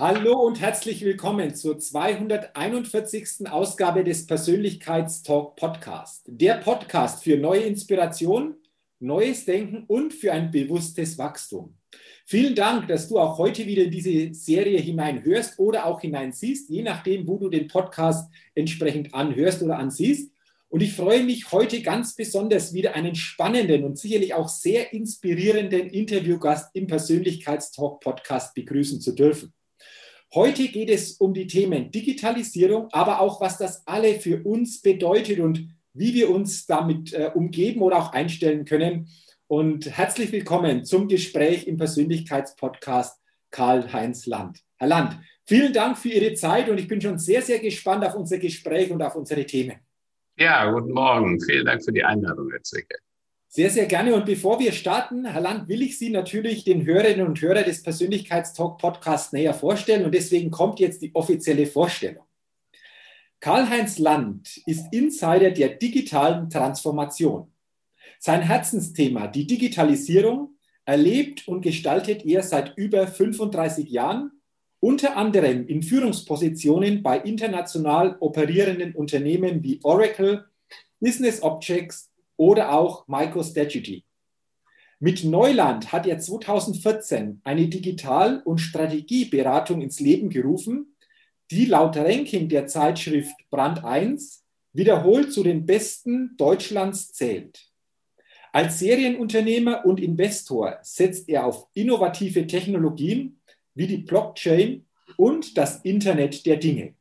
Hallo und herzlich willkommen zur 241. Ausgabe des Persönlichkeitstalk Podcast. Der Podcast für neue Inspiration, neues Denken und für ein bewusstes Wachstum. Vielen Dank, dass du auch heute wieder in diese Serie hineinhörst oder auch hineinsiehst, je nachdem, wo du den Podcast entsprechend anhörst oder ansiehst. Und ich freue mich heute ganz besonders wieder einen spannenden und sicherlich auch sehr inspirierenden Interviewgast im Persönlichkeitstalk Podcast begrüßen zu dürfen. Heute geht es um die Themen Digitalisierung, aber auch, was das alle für uns bedeutet und wie wir uns damit äh, umgeben oder auch einstellen können. Und herzlich willkommen zum Gespräch im Persönlichkeitspodcast Karl-Heinz Land. Herr Land, vielen Dank für Ihre Zeit und ich bin schon sehr, sehr gespannt auf unser Gespräch und auf unsere Themen. Ja, guten Morgen. Vielen Dank für die Einladung, Herr Zwickel. Sehr, sehr gerne. Und bevor wir starten, Herr Land, will ich Sie natürlich den Hörerinnen und Hörern des Persönlichkeitstalk Podcasts näher vorstellen. Und deswegen kommt jetzt die offizielle Vorstellung. Karl-Heinz Land ist Insider der digitalen Transformation. Sein Herzensthema, die Digitalisierung, erlebt und gestaltet er seit über 35 Jahren, unter anderem in Führungspositionen bei international operierenden Unternehmen wie Oracle, Business Objects, oder auch MicroStrategy. Mit Neuland hat er 2014 eine Digital- und Strategieberatung ins Leben gerufen, die laut Ranking der Zeitschrift Brand 1 wiederholt zu den besten Deutschlands zählt. Als Serienunternehmer und Investor setzt er auf innovative Technologien wie die Blockchain und das Internet der Dinge.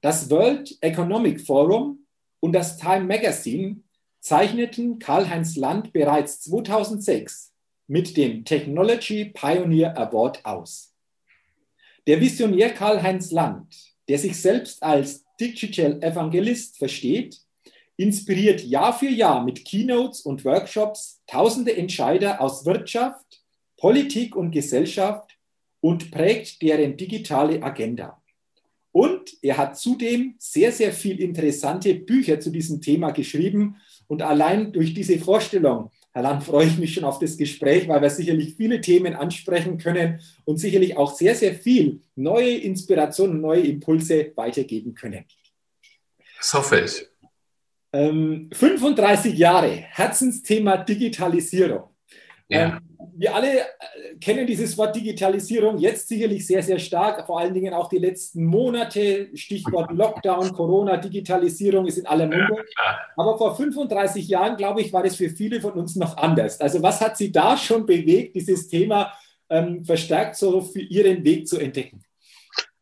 Das World Economic Forum und das Time Magazine zeichneten Karl-Heinz Land bereits 2006 mit dem Technology Pioneer Award aus. Der Visionär Karl-Heinz Land, der sich selbst als Digital Evangelist versteht, inspiriert Jahr für Jahr mit Keynotes und Workshops tausende Entscheider aus Wirtschaft, Politik und Gesellschaft und prägt deren digitale Agenda. Und er hat zudem sehr, sehr viel interessante Bücher zu diesem Thema geschrieben, und allein durch diese Vorstellung, Herr Land, freue ich mich schon auf das Gespräch, weil wir sicherlich viele Themen ansprechen können und sicherlich auch sehr, sehr viel neue Inspirationen, neue Impulse weitergeben können. Das hoffe ich. Ähm, 35 Jahre, Herzensthema Digitalisierung. Ja. Wir alle äh, kennen dieses Wort Digitalisierung jetzt sicherlich sehr, sehr stark, vor allen Dingen auch die letzten Monate. Stichwort Lockdown, Corona, Digitalisierung ist in aller Munde. Aber vor 35 Jahren, glaube ich, war das für viele von uns noch anders. Also was hat Sie da schon bewegt, dieses Thema ähm, verstärkt so für Ihren Weg zu entdecken?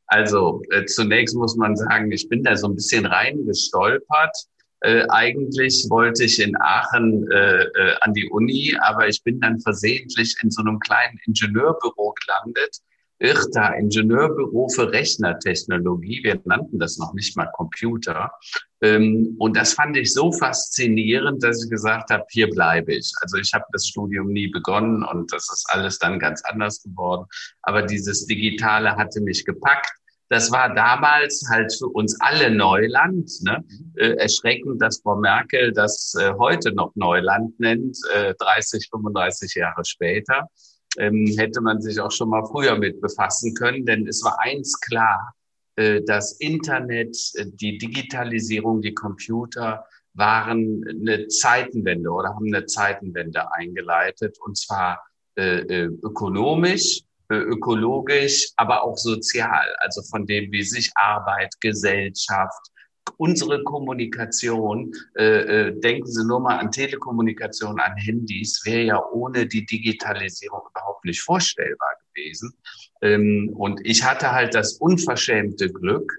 Also äh, zunächst muss man sagen, ich bin da so ein bisschen reingestolpert äh, eigentlich wollte ich in Aachen äh, äh, an die Uni, aber ich bin dann versehentlich in so einem kleinen Ingenieurbüro gelandet. IRTA, Ingenieurbüro für Rechnertechnologie. Wir nannten das noch nicht mal Computer. Ähm, und das fand ich so faszinierend, dass ich gesagt habe, hier bleibe ich. Also ich habe das Studium nie begonnen und das ist alles dann ganz anders geworden. Aber dieses Digitale hatte mich gepackt. Das war damals halt für uns alle Neuland. Ne? Äh, erschreckend, dass Frau Merkel das äh, heute noch Neuland nennt, äh, 30, 35 Jahre später. Ähm, hätte man sich auch schon mal früher mit befassen können, denn es war eins klar, äh, das Internet, äh, die Digitalisierung, die Computer waren eine Zeitenwende oder haben eine Zeitenwende eingeleitet und zwar äh, ökonomisch, ökologisch, aber auch sozial, also von dem, wie sich Arbeit, Gesellschaft, unsere Kommunikation, äh, äh, denken Sie nur mal an Telekommunikation, an Handys, wäre ja ohne die Digitalisierung überhaupt nicht vorstellbar gewesen. Ähm, und ich hatte halt das unverschämte Glück,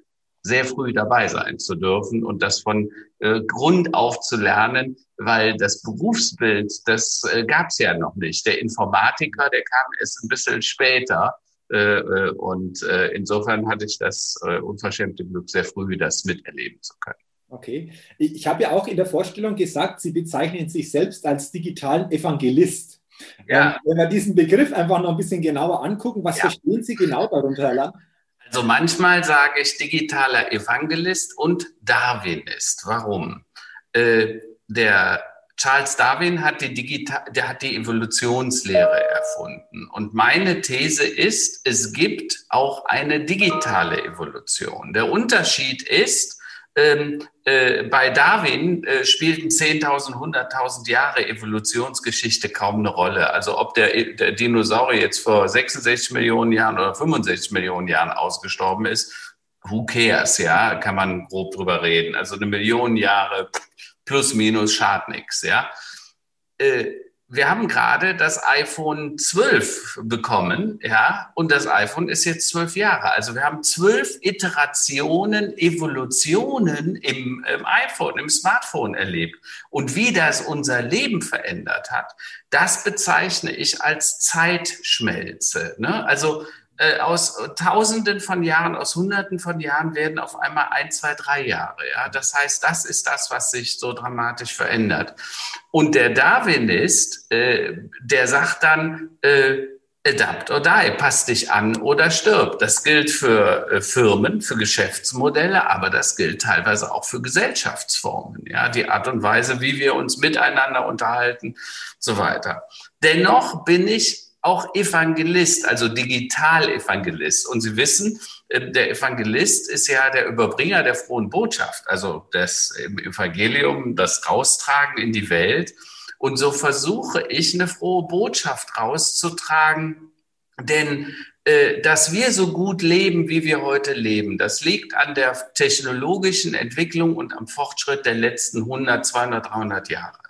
sehr früh dabei sein zu dürfen und das von äh, Grund auf zu lernen, weil das Berufsbild, das äh, gab es ja noch nicht. Der Informatiker, der kam erst ein bisschen später. Äh, äh und äh, insofern hatte ich das äh, unverschämte Glück, sehr früh das miterleben zu können. Okay. Ich habe ja auch in der Vorstellung gesagt, Sie bezeichnen sich selbst als digitalen Evangelist. Ja. Wenn wir diesen Begriff einfach noch ein bisschen genauer angucken, was ja. verstehen Sie genau darunter, Herr Lang? Also manchmal sage ich digitaler Evangelist und Darwinist. Warum? Äh, der Charles Darwin hat die, Digital der hat die Evolutionslehre erfunden. Und meine These ist, es gibt auch eine digitale Evolution. Der Unterschied ist, ähm, äh, bei Darwin äh, spielten 10.000, 100.000 Jahre Evolutionsgeschichte kaum eine Rolle. Also ob der, der Dinosaurier jetzt vor 66 Millionen Jahren oder 65 Millionen Jahren ausgestorben ist, who cares, ja, kann man grob drüber reden. Also eine Million Jahre plus minus schadet nichts, ja. Äh, wir haben gerade das iPhone 12 bekommen, ja, und das iPhone ist jetzt zwölf Jahre. Also wir haben zwölf Iterationen, Evolutionen im, im, iPhone, im Smartphone erlebt. Und wie das unser Leben verändert hat, das bezeichne ich als Zeitschmelze. Ne? Also äh, aus Tausenden von Jahren, aus Hunderten von Jahren werden auf einmal ein, zwei, drei Jahre. Ja, das heißt, das ist das, was sich so dramatisch verändert. Und der Darwinist, äh, der sagt dann, äh, adapt or die, passt dich an oder stirb. Das gilt für äh, Firmen, für Geschäftsmodelle, aber das gilt teilweise auch für Gesellschaftsformen. Ja, die Art und Weise, wie wir uns miteinander unterhalten, so weiter. Dennoch bin ich auch Evangelist, also Digital-Evangelist. Und Sie wissen, äh, der Evangelist ist ja der Überbringer der frohen Botschaft, also das Evangelium, das Raustragen in die Welt. Und so versuche ich, eine frohe Botschaft rauszutragen, denn äh, dass wir so gut leben, wie wir heute leben, das liegt an der technologischen Entwicklung und am Fortschritt der letzten 100, 200, 300 Jahre.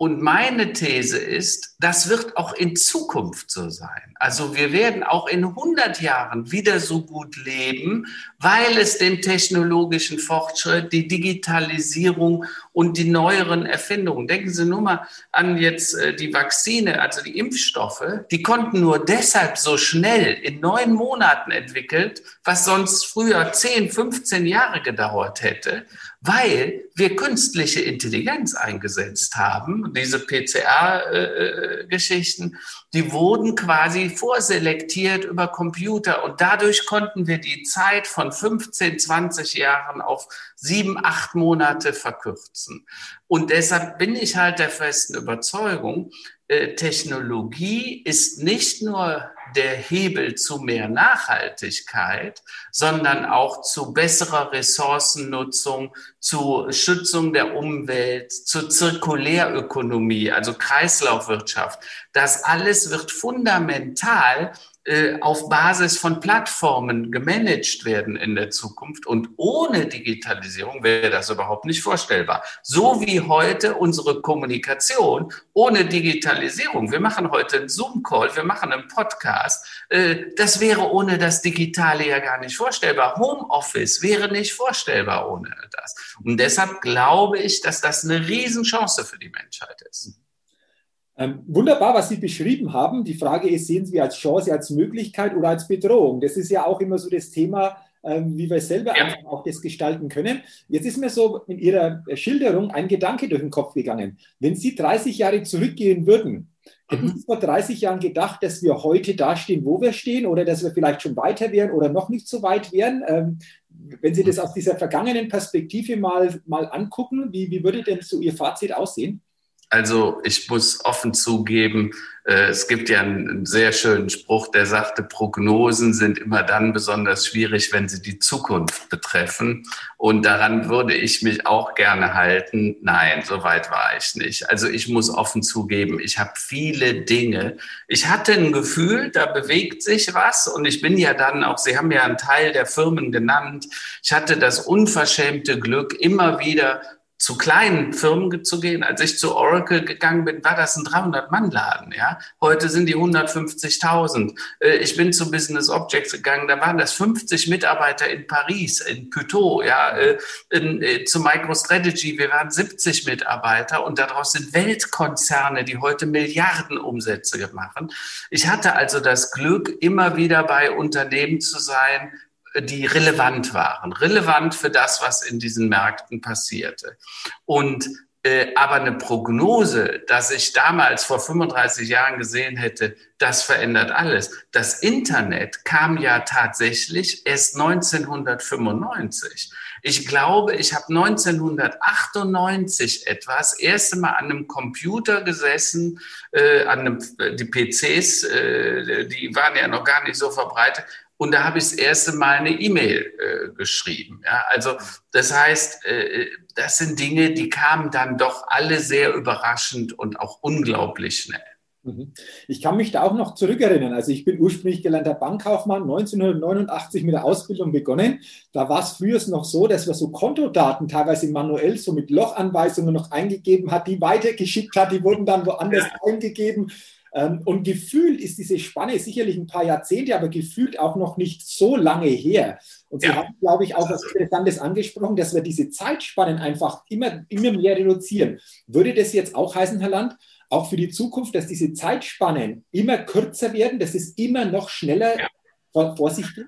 Und meine These ist, das wird auch in Zukunft so sein. Also wir werden auch in 100 Jahren wieder so gut leben, weil es den technologischen Fortschritt, die Digitalisierung und die neueren Erfindungen. Denken Sie nur mal an jetzt äh, die Vakzine, also die Impfstoffe, die konnten nur deshalb so schnell in neun Monaten entwickelt, was sonst früher 10, 15 Jahre gedauert hätte weil wir künstliche Intelligenz eingesetzt haben. Diese PCR-Geschichten, die wurden quasi vorselektiert über Computer und dadurch konnten wir die Zeit von 15, 20 Jahren auf sieben, acht Monate verkürzen. Und deshalb bin ich halt der festen Überzeugung, äh, Technologie ist nicht nur der Hebel zu mehr Nachhaltigkeit, sondern auch zu besserer Ressourcennutzung, zu Schützung der Umwelt, zur Zirkulärökonomie, also Kreislaufwirtschaft. Das alles wird fundamental äh, auf Basis von Plattformen gemanagt werden in der Zukunft. Und ohne Digitalisierung wäre das überhaupt nicht vorstellbar. So wie heute unsere Kommunikation ohne Digitalisierung. Wir machen heute einen Zoom-Call, wir machen einen Podcast. Äh, das wäre ohne das Digitale ja gar nicht vorstellbar. Homeoffice wäre nicht vorstellbar ohne das. Und deshalb glaube ich, dass das eine Riesenchance für die Menschheit ist. Ähm, wunderbar, was Sie beschrieben haben. Die Frage ist, sehen Sie als Chance, als Möglichkeit oder als Bedrohung? Das ist ja auch immer so das Thema, ähm, wie wir selber ja. einfach auch das gestalten können. Jetzt ist mir so in Ihrer Schilderung ein Gedanke durch den Kopf gegangen. Wenn Sie 30 Jahre zurückgehen würden, hätten mhm. Sie vor 30 Jahren gedacht, dass wir heute da stehen, wo wir stehen oder dass wir vielleicht schon weiter wären oder noch nicht so weit wären? Ähm, wenn Sie das aus dieser vergangenen Perspektive mal, mal angucken, wie, wie würde denn so Ihr Fazit aussehen? Also ich muss offen zugeben, äh, es gibt ja einen sehr schönen Spruch, der sagte, Prognosen sind immer dann besonders schwierig, wenn sie die Zukunft betreffen. Und daran würde ich mich auch gerne halten. Nein, so weit war ich nicht. Also ich muss offen zugeben, ich habe viele Dinge. Ich hatte ein Gefühl, da bewegt sich was. Und ich bin ja dann auch, Sie haben ja einen Teil der Firmen genannt. Ich hatte das unverschämte Glück, immer wieder zu kleinen Firmen zu gehen. Als ich zu Oracle gegangen bin, war das ein 300-Mann-Laden. Ja? Heute sind die 150.000. Äh, ich bin zu Business Objects gegangen, da waren das 50 Mitarbeiter in Paris, in Puteaux, ja, äh, in, äh, zu MicroStrategy, wir waren 70 Mitarbeiter und daraus sind Weltkonzerne, die heute Milliarden Umsätze machen. Ich hatte also das Glück, immer wieder bei Unternehmen zu sein, die relevant waren, relevant für das, was in diesen Märkten passierte. Und äh, aber eine Prognose, dass ich damals vor 35 Jahren gesehen hätte, das verändert alles. Das Internet kam ja tatsächlich erst 1995. Ich glaube, ich habe 1998 etwas erste Mal an einem Computer gesessen, äh, an einem, die PCs, äh, die waren ja noch gar nicht so verbreitet, und da habe ich das erste Mal eine E-Mail äh, geschrieben. Ja, also das heißt, äh, das sind Dinge, die kamen dann doch alle sehr überraschend und auch unglaublich schnell. Mhm. Ich kann mich da auch noch zurückerinnern. Also ich bin ursprünglich gelernter Bankkaufmann, 1989 mit der Ausbildung begonnen. Da war es früher noch so, dass man so Kontodaten teilweise manuell so mit Lochanweisungen noch eingegeben hat, die weitergeschickt hat, die wurden dann woanders ja. eingegeben. Ähm, und gefühlt ist diese Spanne sicherlich ein paar Jahrzehnte, aber gefühlt auch noch nicht so lange her. Und Sie ja. haben, glaube ich, auch was Interessantes angesprochen, dass wir diese Zeitspannen einfach immer, immer mehr reduzieren. Würde das jetzt auch heißen, Herr Land, auch für die Zukunft, dass diese Zeitspannen immer kürzer werden, dass es immer noch schneller ja. vor, vor sich geht?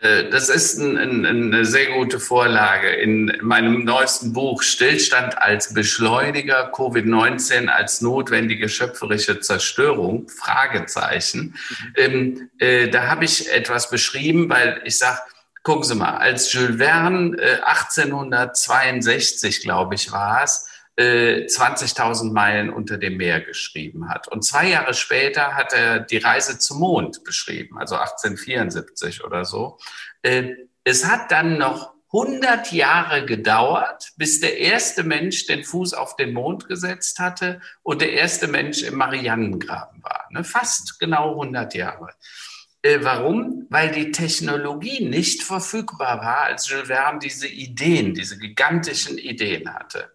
Äh, das ist ein, ein, eine sehr gute Vorlage. In meinem neuesten Buch Stillstand als Beschleuniger, Covid-19 als notwendige schöpferische Zerstörung, Fragezeichen. Mhm. Ähm, äh, da habe ich etwas beschrieben, weil ich sage, gucken Sie mal, als Jules Verne äh, 1862, glaube ich, war es, 20.000 äh, Meilen unter dem Meer geschrieben hat. Und zwei Jahre später hat er die Reise zum Mond beschrieben, also 1874 oder so. Äh, es hat dann noch 100 Jahre gedauert, bis der erste Mensch den Fuß auf den Mond gesetzt hatte und der erste Mensch im Marianengraben war. Ne? Fast genau 100 Jahre. Äh, warum? Weil die Technologie nicht verfügbar war, als Jules Verne diese Ideen, diese gigantischen Ideen hatte.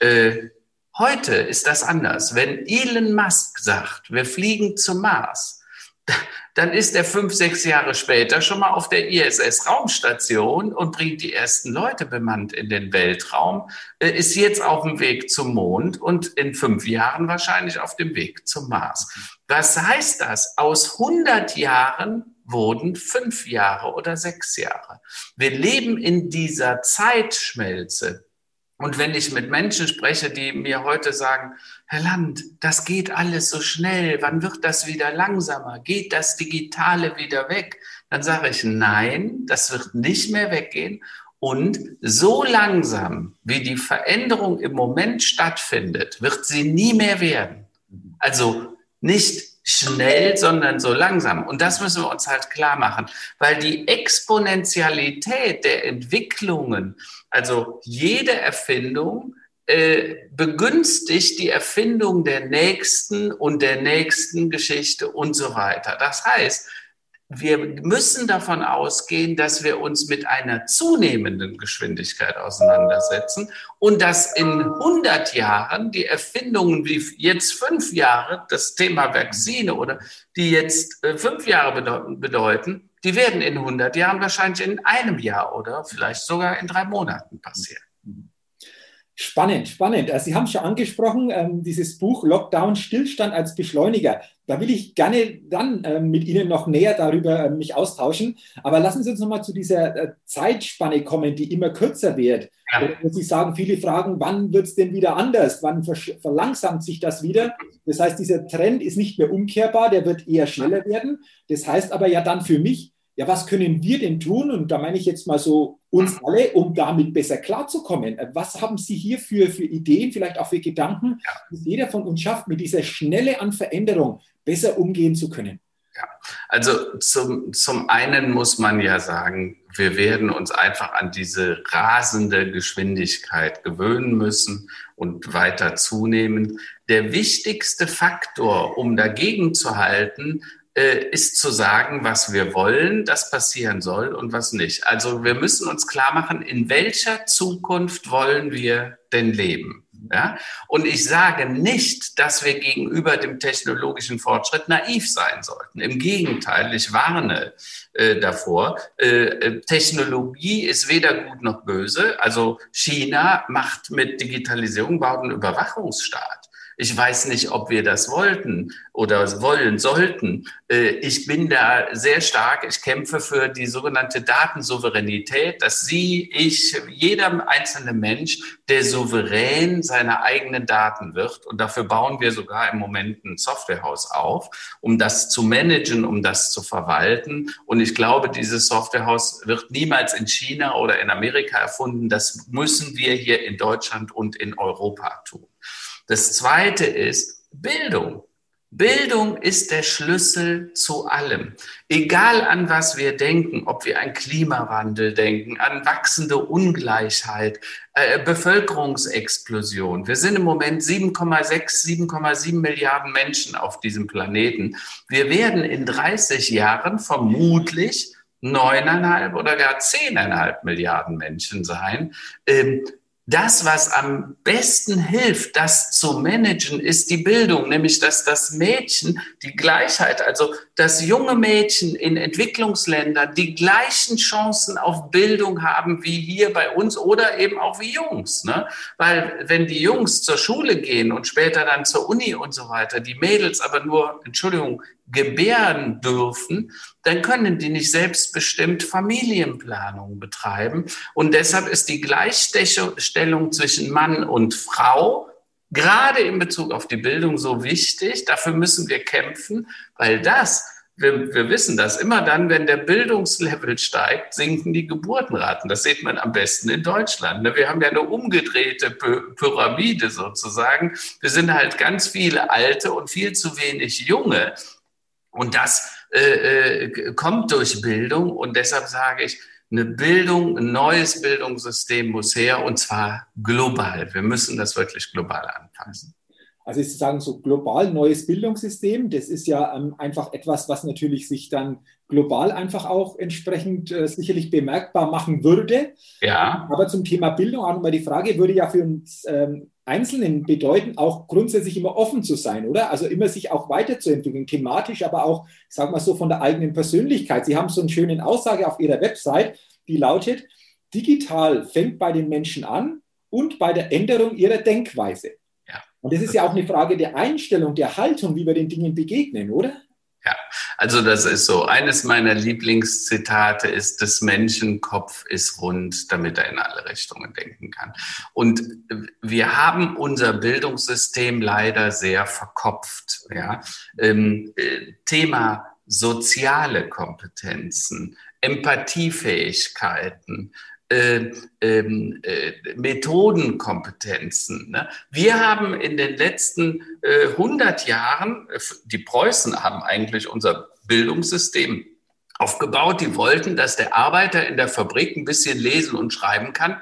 Äh, heute ist das anders. Wenn Elon Musk sagt, wir fliegen zum Mars, dann ist er fünf, sechs Jahre später schon mal auf der ISS-Raumstation und bringt die ersten Leute bemannt in den Weltraum, äh, ist jetzt auf dem Weg zum Mond und in fünf Jahren wahrscheinlich auf dem Weg zum Mars. Was heißt das? Aus 100 Jahren wurden fünf Jahre oder sechs Jahre. Wir leben in dieser Zeitschmelze. Und wenn ich mit Menschen spreche, die mir heute sagen, Herr Land, das geht alles so schnell, wann wird das wieder langsamer? Geht das Digitale wieder weg? Dann sage ich, nein, das wird nicht mehr weggehen. Und so langsam, wie die Veränderung im Moment stattfindet, wird sie nie mehr werden. Also nicht schnell, sondern so langsam. Und das müssen wir uns halt klar machen, weil die Exponentialität der Entwicklungen, also jede Erfindung, äh, begünstigt die Erfindung der nächsten und der nächsten Geschichte und so weiter. Das heißt, wir müssen davon ausgehen, dass wir uns mit einer zunehmenden Geschwindigkeit auseinandersetzen und dass in 100 Jahren die Erfindungen wie jetzt fünf Jahre, das Thema Vakzine oder die jetzt äh, fünf Jahre bedeuten, die werden in 100 Jahren wahrscheinlich in einem Jahr oder vielleicht sogar in drei Monaten passieren. Spannend, spannend. Äh, Sie haben schon angesprochen, ähm, dieses Buch Lockdown Stillstand als Beschleuniger. Da will ich gerne dann ähm, mit Ihnen noch näher darüber ähm, mich austauschen. Aber lassen Sie uns nochmal zu dieser äh, Zeitspanne kommen, die immer kürzer wird. Ja. Wo Sie sagen, viele fragen, wann wird es denn wieder anders? Wann verlangsamt sich das wieder? Das heißt, dieser Trend ist nicht mehr umkehrbar, der wird eher schneller werden. Das heißt aber ja dann für mich, ja, was können wir denn tun? Und da meine ich jetzt mal so uns alle, um damit besser klarzukommen. Was haben Sie hier für, für Ideen, vielleicht auch für Gedanken, ja. die jeder von uns schafft, mit dieser Schnelle an Veränderung besser umgehen zu können? Ja, also zum, zum einen muss man ja sagen, wir werden uns einfach an diese rasende Geschwindigkeit gewöhnen müssen und weiter zunehmen. Der wichtigste Faktor, um dagegen zu halten, äh, ist zu sagen, was wir wollen, das passieren soll und was nicht. Also wir müssen uns klar machen, in welcher Zukunft wollen wir denn leben? Ja? Und ich sage nicht, dass wir gegenüber dem technologischen Fortschritt naiv sein sollten. Im Gegenteil, ich warne äh, davor. Äh, äh Technologie ist weder gut noch böse. Also China macht mit Digitalisierung baut einen Überwachungsstaat. Ich weiß nicht, ob wir das wollten oder wollen sollten. Äh, ich bin da sehr stark. Ich kämpfe für die sogenannte Datensouveränität, dass Sie, ich, jeder einzelne Mensch, der souverän seiner eigenen Daten wird. Und dafür bauen wir sogar im Moment ein Softwarehaus auf, um das zu managen, um das zu verwalten. Und ich glaube, dieses Softwarehaus wird niemals in China oder in Amerika erfunden. Das müssen wir hier in Deutschland und in Europa tun. Das zweite ist Bildung. Bildung ist der Schlüssel zu allem. Egal an was wir denken, ob wir an Klimawandel denken, an wachsende Ungleichheit, äh, Bevölkerungsexplosion. Wir sind im Moment 7,6, 7,7 Milliarden Menschen auf diesem Planeten. Wir werden in 30 Jahren vermutlich neuneinhalb oder gar zehneinhalb Milliarden Menschen sein. Ähm, das, was am besten hilft, das zu managen, ist die Bildung, nämlich dass das Mädchen die Gleichheit, also dass junge Mädchen in Entwicklungsländern die gleichen Chancen auf Bildung haben wie hier bei uns oder eben auch wie Jungs. Ne? Weil wenn die Jungs zur Schule gehen und später dann zur Uni und so weiter, die Mädels aber nur, Entschuldigung, gebären dürfen, dann können die nicht selbstbestimmt Familienplanung betreiben. Und deshalb ist die Gleichstellung zwischen Mann und Frau gerade in Bezug auf die Bildung so wichtig. Dafür müssen wir kämpfen, weil das, wir, wir wissen das, immer dann, wenn der Bildungslevel steigt, sinken die Geburtenraten. Das sieht man am besten in Deutschland. Ne? Wir haben ja eine umgedrehte Pyramide sozusagen. Wir sind halt ganz viele Alte und viel zu wenig Junge. Und das äh, äh, kommt durch Bildung. Und deshalb sage ich, eine Bildung, ein neues Bildungssystem muss her und zwar global. Wir müssen das wirklich global anpassen. Also ist sagen so global neues Bildungssystem. Das ist ja ähm, einfach etwas, was natürlich sich dann global einfach auch entsprechend äh, sicherlich bemerkbar machen würde. Ja. Aber zum Thema Bildung auch nochmal die Frage würde ja für uns ähm, Einzelnen bedeuten, auch grundsätzlich immer offen zu sein, oder? Also immer sich auch weiterzuentwickeln, thematisch, aber auch, ich sage mal so, von der eigenen Persönlichkeit. Sie haben so eine schöne Aussage auf Ihrer Website, die lautet, digital fängt bei den Menschen an und bei der Änderung ihrer Denkweise. Und das ist ja auch eine Frage der Einstellung, der Haltung, wie wir den Dingen begegnen, oder? Ja, also das ist so. Eines meiner Lieblingszitate ist, des Menschenkopf ist rund, damit er in alle Richtungen denken kann. Und wir haben unser Bildungssystem leider sehr verkopft. Ja? Ähm, äh, Thema soziale Kompetenzen, Empathiefähigkeiten, äh, äh, Methodenkompetenzen. Ne? Wir haben in den letzten äh, 100 Jahren, äh, die Preußen haben eigentlich unser Bildungssystem aufgebaut. Die wollten, dass der Arbeiter in der Fabrik ein bisschen lesen und schreiben kann,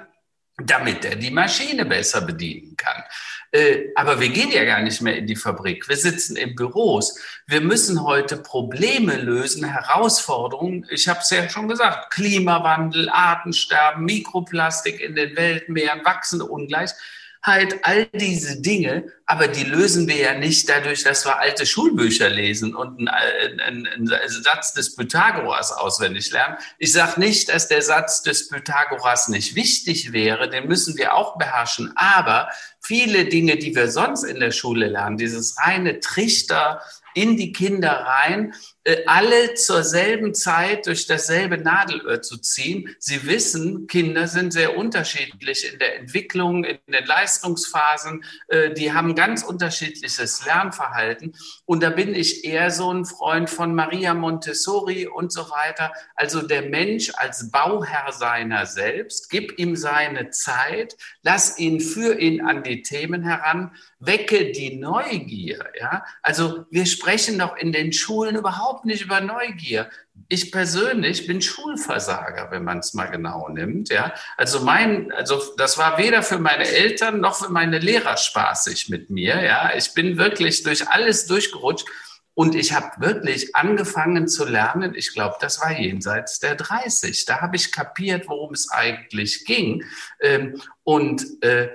damit er die Maschine besser bedienen kann. Äh, aber wir gehen ja gar nicht mehr in die Fabrik. Wir sitzen in Büros. Wir müssen heute Probleme lösen, Herausforderungen. Ich habe es ja schon gesagt, Klimawandel, Artensterben, Mikroplastik in den Weltmeeren, wachsende Ungleichheit halt all diese Dinge, aber die lösen wir ja nicht dadurch, dass wir alte Schulbücher lesen und einen, einen, einen Satz des Pythagoras auswendig lernen. Ich sage nicht, dass der Satz des Pythagoras nicht wichtig wäre, den müssen wir auch beherrschen, aber viele Dinge, die wir sonst in der Schule lernen, dieses reine Trichter, in die Kinder rein, alle zur selben Zeit durch dasselbe Nadelöhr zu ziehen. Sie wissen, Kinder sind sehr unterschiedlich in der Entwicklung, in den Leistungsphasen. Äh, die haben ganz unterschiedliches Lernverhalten. Und da bin ich eher so ein Freund von Maria Montessori und so weiter. Also der Mensch als Bauherr seiner selbst, gib ihm seine Zeit, lass ihn für ihn an die Themen heran, wecke die Neugier. Ja? Also wir sprechen doch in den Schulen überhaupt nicht über Neugier. Ich persönlich bin Schulversager, wenn man es mal genau nimmt. Ja? Also mein, also das war weder für meine Eltern noch für meine Lehrer spaßig mit mir. Ja? Ich bin wirklich durch alles durchgerutscht. Und ich habe wirklich angefangen zu lernen, ich glaube, das war jenseits der 30. Da habe ich kapiert, worum es eigentlich ging. Ähm, und äh,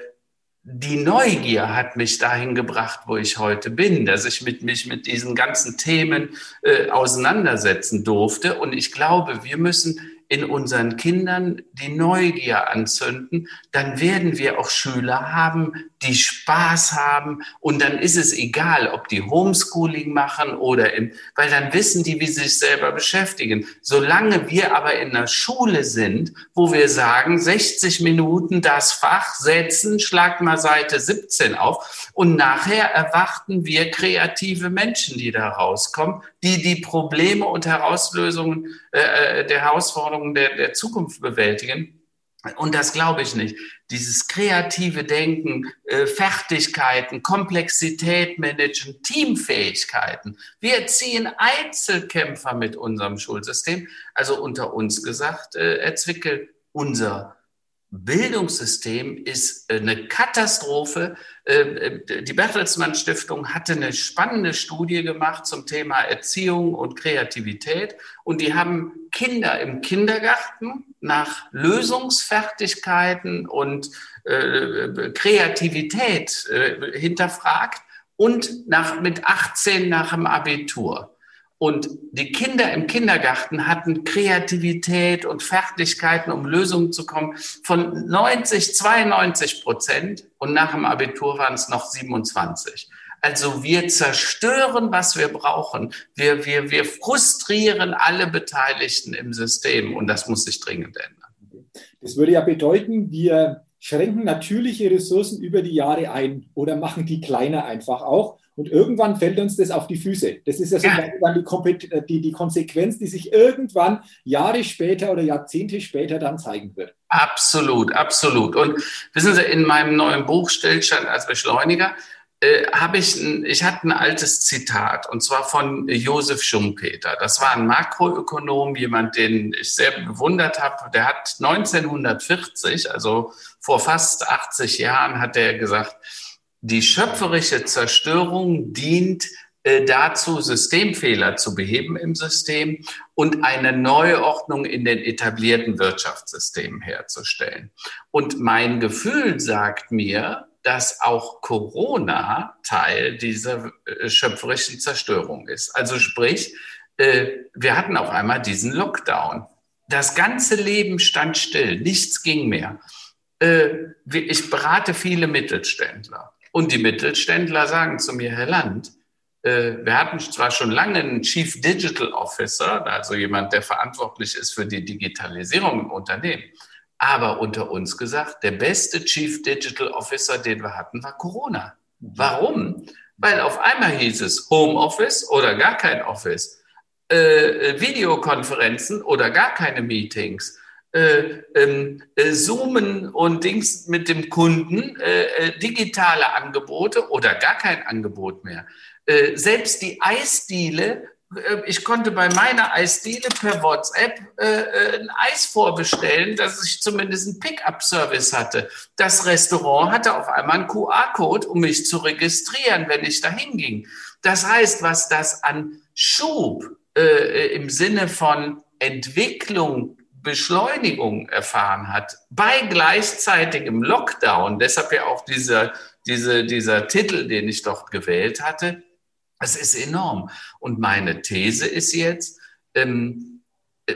die Neugier hat mich dahin gebracht, wo ich heute bin, dass ich mit, mich mit diesen ganzen Themen äh, auseinandersetzen durfte. Und ich glaube, wir müssen in unseren Kindern die Neugier anzünden, dann werden wir auch Schüler haben, die Spaß haben und dann ist es egal, ob die Homeschooling machen oder im, weil dann wissen die, wie sie sich selber beschäftigen. Solange wir aber in der Schule sind, wo wir sagen, 60 Minuten das Fach setzen, schlag mal Seite 17 auf und nachher erwarten wir kreative Menschen, die da rauskommen, die die Probleme und Herauslösungen äh, äh der Herausforderungen der, der Zukunft bewältigen. Und das glaube ich nicht. Dieses kreative Denken, äh, Fertigkeiten, Komplexität managen, Teamfähigkeiten. Wir ziehen Einzelkämpfer mit unserem Schulsystem. Also unter uns gesagt, äh, Herr Zwickel, unser Bildungssystem ist äh, eine Katastrophe. Ähm, äh, die Bertelsmann Stiftung hatte eine spannende Studie gemacht zum Thema Erziehung und Kreativität. Und die haben Kinder im Kindergarten nach Lösungsfertigkeiten und äh, Kreativität hinterfragt und nach, mit 18 nach dem Abitur. Und die Kinder im Kindergarten hatten Kreativität und Fertigkeiten, um Lösungen zu kommen, von 90, 92 Prozent. Und nach dem Abitur waren es noch 27. Also wir zerstören, was wir brauchen. Wir, wir, wir frustrieren alle Beteiligten im System. Und das muss sich dringend ändern. Das würde ja bedeuten, wir schränken natürliche Ressourcen über die Jahre ein oder machen die kleiner einfach auch. Und irgendwann fällt uns das auf die Füße. Das ist ja, so ja. Die, äh, die, die Konsequenz, die sich irgendwann Jahre später oder Jahrzehnte später dann zeigen wird. Absolut, absolut. Und wissen Sie, in meinem neuen Buch Stillstand als Beschleuniger äh, habe ich, ein, ich hatte ein altes Zitat und zwar von Josef Schumpeter. Das war ein Makroökonom, jemand, den ich sehr bewundert habe. Der hat 1940, also vor fast 80 Jahren, hat er gesagt, die schöpferische Zerstörung dient äh, dazu, Systemfehler zu beheben im System und eine Neuordnung in den etablierten Wirtschaftssystemen herzustellen. Und mein Gefühl sagt mir, dass auch Corona Teil dieser äh, schöpferischen Zerstörung ist. Also sprich, äh, wir hatten auf einmal diesen Lockdown. Das ganze Leben stand still, nichts ging mehr. Ich berate viele Mittelständler. Und die Mittelständler sagen zu mir, Herr Land, äh, wir hatten zwar schon lange einen Chief Digital Officer, also jemand, der verantwortlich ist für die Digitalisierung im Unternehmen, aber unter uns gesagt, der beste Chief Digital Officer, den wir hatten, war Corona. Warum? Weil auf einmal hieß es Homeoffice oder gar kein Office, äh, Videokonferenzen oder gar keine Meetings äh, ähm, äh, Zoomen und Dings mit dem Kunden, äh, äh, digitale Angebote oder gar kein Angebot mehr. Äh, selbst die Eisdiele, äh, ich konnte bei meiner Eisdiele per WhatsApp ein Eis vorbestellen, dass ich zumindest einen Pickup-Service hatte. Das Restaurant hatte auf einmal einen QR-Code, um mich zu registrieren, wenn ich dahin ging. Das heißt, was das an Schub im Sinne von Entwicklung Beschleunigung erfahren hat bei gleichzeitigem Lockdown, deshalb ja auch dieser, diese, dieser Titel, den ich dort gewählt hatte, das ist enorm. Und meine These ist jetzt, ähm,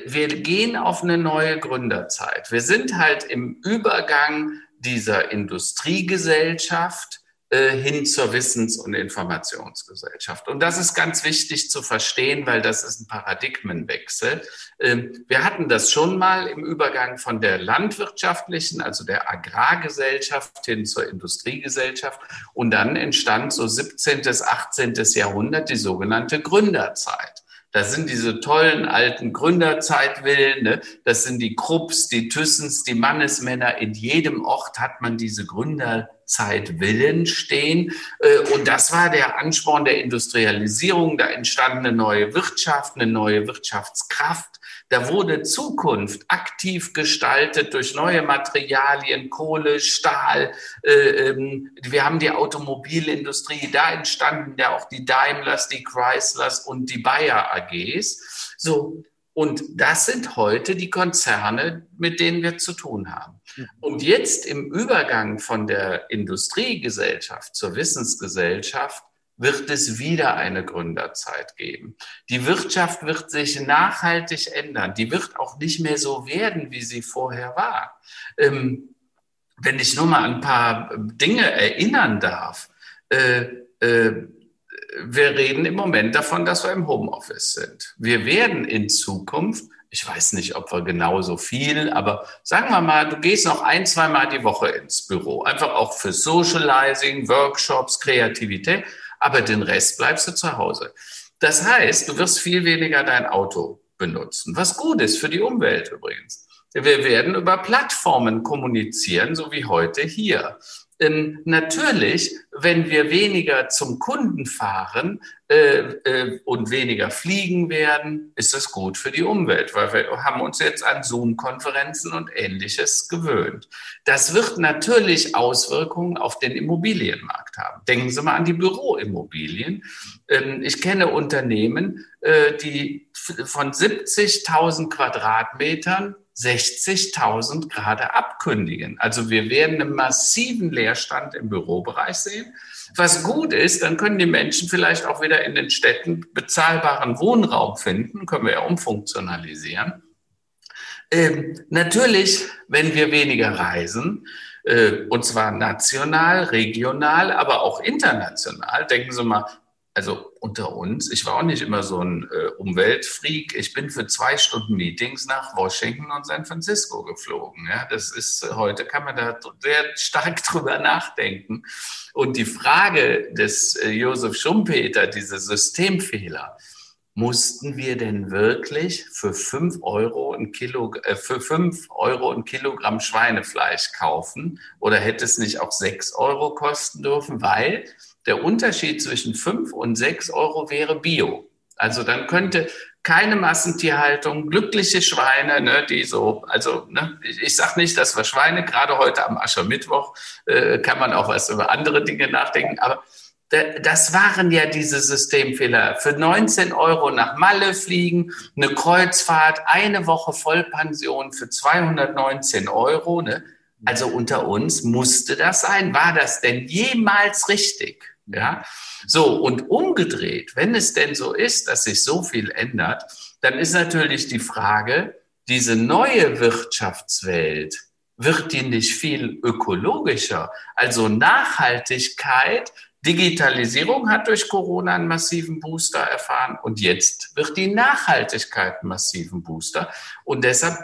wir gehen auf eine neue Gründerzeit. Wir sind halt im Übergang dieser Industriegesellschaft hin zur Wissens- und Informationsgesellschaft. Und das ist ganz wichtig zu verstehen, weil das ist ein Paradigmenwechsel. Ähm, wir hatten das schon mal im Übergang von der landwirtschaftlichen, also der Agrargesellschaft hin zur Industriegesellschaft. Und dann entstand so 17., 18. Jahrhundert die sogenannte Gründerzeit. Das sind diese tollen alten Gründerzeitwillen. Ne? Das sind die Krupps, die Thyssens, die Mannesmänner. In jedem Ort hat man diese Gründerzeitwillen stehen. Äh, und das war der Ansporn der Industrialisierung. Da entstand eine neue Wirtschaft, eine neue Wirtschaftskraft. Da wurde Zukunft aktiv gestaltet durch neue Materialien, Kohle, Stahl. Äh, ähm, wir haben die Automobilindustrie, da entstanden ja auch die Daimlers, die Chryslers und die Bayer AGs. So, und das sind heute die Konzerne, mit denen wir zu tun haben. Mhm. Und jetzt im Übergang von der Industriegesellschaft zur Wissensgesellschaft wird es wieder eine Gründerzeit geben. Die Wirtschaft wird sich nachhaltig ändern. Die wird auch nicht mehr so werden, wie sie vorher war. Ähm, wenn ich nur mal ein paar Dinge erinnern darf, äh, äh, wir reden im Moment davon, dass wir im Homeoffice sind. Wir werden in Zukunft, ich weiß nicht, ob wir genauso viel, aber sagen wir mal, du gehst noch ein, zwei Mal die Woche ins Büro, einfach auch für Socializing, Workshops, Kreativität aber den Rest bleibst du zu Hause. Das heißt, du wirst viel weniger dein Auto benutzen, was gut ist für die Umwelt übrigens. Wir werden über Plattformen kommunizieren, so wie heute hier. Ähm, natürlich, wenn wir weniger zum Kunden fahren äh, äh, und weniger fliegen werden, ist das gut für die Umwelt, weil wir haben uns jetzt an Zoom-Konferenzen und ähnliches gewöhnt. Das wird natürlich Auswirkungen auf den Immobilienmarkt haben. Denken Sie mal an die Büroimmobilien. Ähm, ich kenne Unternehmen, äh, die von 70.000 Quadratmetern 60.000 gerade abkündigen. Also wir werden einen massiven Leerstand im Bürobereich sehen. Was gut ist, dann können die Menschen vielleicht auch wieder in den Städten bezahlbaren Wohnraum finden, können wir ja umfunktionalisieren. Ähm, natürlich, wenn wir weniger reisen, äh, und zwar national, regional, aber auch international. Denken Sie mal, also unter uns, ich war auch nicht immer so ein äh, Umweltfreak. Ich bin für zwei Stunden Meetings nach Washington und San Francisco geflogen. Ja, das ist heute kann man da sehr stark drüber nachdenken. Und die Frage des äh, Josef Schumpeter, diese Systemfehler, mussten wir denn wirklich für fünf Euro ein Kilo, äh, für fünf Euro ein Kilogramm Schweinefleisch kaufen? Oder hätte es nicht auch sechs Euro kosten dürfen? Weil der Unterschied zwischen 5 und 6 Euro wäre Bio. Also dann könnte keine Massentierhaltung, glückliche Schweine, ne, die so, also ne, ich, ich sage nicht, dass wir Schweine, gerade heute am Aschermittwoch äh, kann man auch was über andere Dinge nachdenken, aber das waren ja diese Systemfehler. Für 19 Euro nach Malle fliegen, eine Kreuzfahrt, eine Woche Vollpension für 219 Euro. Ne? Also unter uns musste das sein. War das denn jemals richtig? Ja, so und umgedreht, wenn es denn so ist, dass sich so viel ändert, dann ist natürlich die Frage, diese neue Wirtschaftswelt, wird die nicht viel ökologischer? Also Nachhaltigkeit, Digitalisierung hat durch Corona einen massiven Booster erfahren und jetzt wird die Nachhaltigkeit einen massiven Booster. Und deshalb,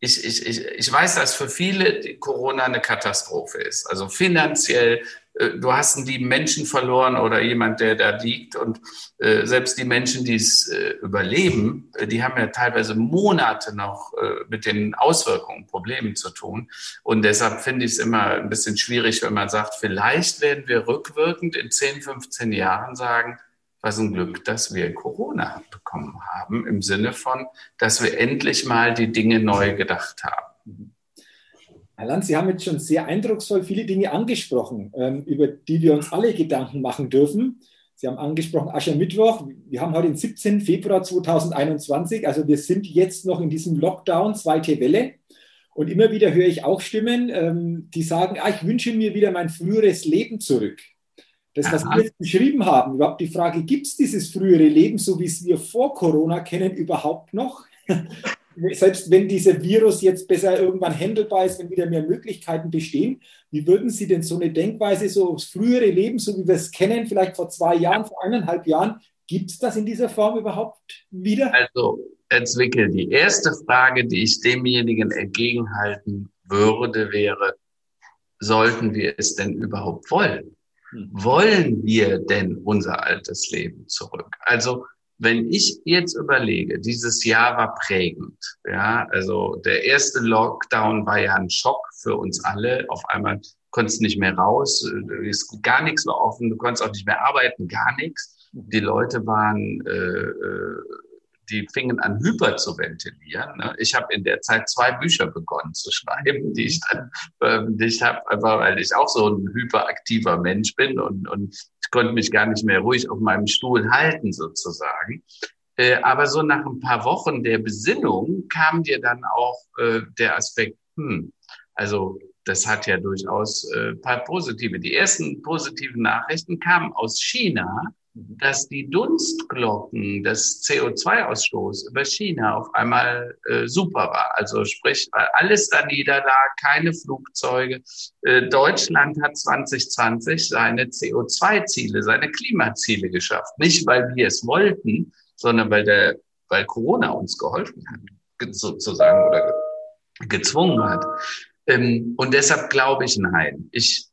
ich, ich, ich, ich weiß, dass für viele Corona eine Katastrophe ist. Also finanziell, du hast einen lieben Menschen verloren oder jemand, der da liegt. Und äh, selbst die Menschen, die es äh, überleben, äh, die haben ja teilweise Monate noch äh, mit den Auswirkungen, Problemen zu tun. Und deshalb finde ich es immer ein bisschen schwierig, wenn man sagt, vielleicht werden wir rückwirkend in 10, 15 Jahren sagen, was ein Glück, dass wir Corona bekommen haben, im Sinne von, dass wir endlich mal die Dinge neu gedacht haben. Herr Land, Sie haben jetzt schon sehr eindrucksvoll viele Dinge angesprochen, ähm, über die wir uns alle Gedanken machen dürfen. Sie haben angesprochen Aschermittwoch. Wir haben heute den 17. Februar 2021. Also wir sind jetzt noch in diesem Lockdown, zweite Welle. Und immer wieder höre ich auch Stimmen, ähm, die sagen, ah, ich wünsche mir wieder mein früheres Leben zurück. Das, was Aha. wir jetzt beschrieben haben, überhaupt die Frage, gibt es dieses frühere Leben, so wie es wir vor Corona kennen, überhaupt noch? Selbst wenn dieser Virus jetzt besser irgendwann handelbar ist, wenn wieder mehr Möglichkeiten bestehen, wie würden Sie denn so eine Denkweise, so das frühere Leben, so wie wir es kennen, vielleicht vor zwei Jahren, vor eineinhalb Jahren, gibt es das in dieser Form überhaupt wieder? Also, Herr Zwickel, die erste Frage, die ich demjenigen entgegenhalten würde, wäre, sollten wir es denn überhaupt wollen? Hm. Wollen wir denn unser altes Leben zurück? Also wenn ich jetzt überlege, dieses Jahr war prägend, ja, also der erste Lockdown war ja ein Schock für uns alle. Auf einmal konntest du nicht mehr raus, ist gar nichts mehr offen, du konntest auch nicht mehr arbeiten, gar nichts. Die Leute waren äh, äh die fingen an, hyper zu ventilieren. Ne? Ich habe in der Zeit zwei Bücher begonnen zu schreiben, die ich dann veröffentlicht habe, einfach weil ich auch so ein hyperaktiver Mensch bin und, und ich konnte mich gar nicht mehr ruhig auf meinem Stuhl halten sozusagen. Äh, aber so nach ein paar Wochen der Besinnung kam dir dann auch äh, der Aspekt, hm, also das hat ja durchaus äh, paar positive. Die ersten positiven Nachrichten kamen aus China, dass die Dunstglocken des CO2-Ausstoß über China auf einmal äh, super war. Also sprich, weil alles da niederlag, keine Flugzeuge. Äh, Deutschland hat 2020 seine CO2-Ziele, seine Klimaziele geschafft. Nicht, weil wir es wollten, sondern weil der, weil Corona uns geholfen hat, sozusagen, oder gezwungen hat. Ähm, und deshalb glaube ich, nein. Ich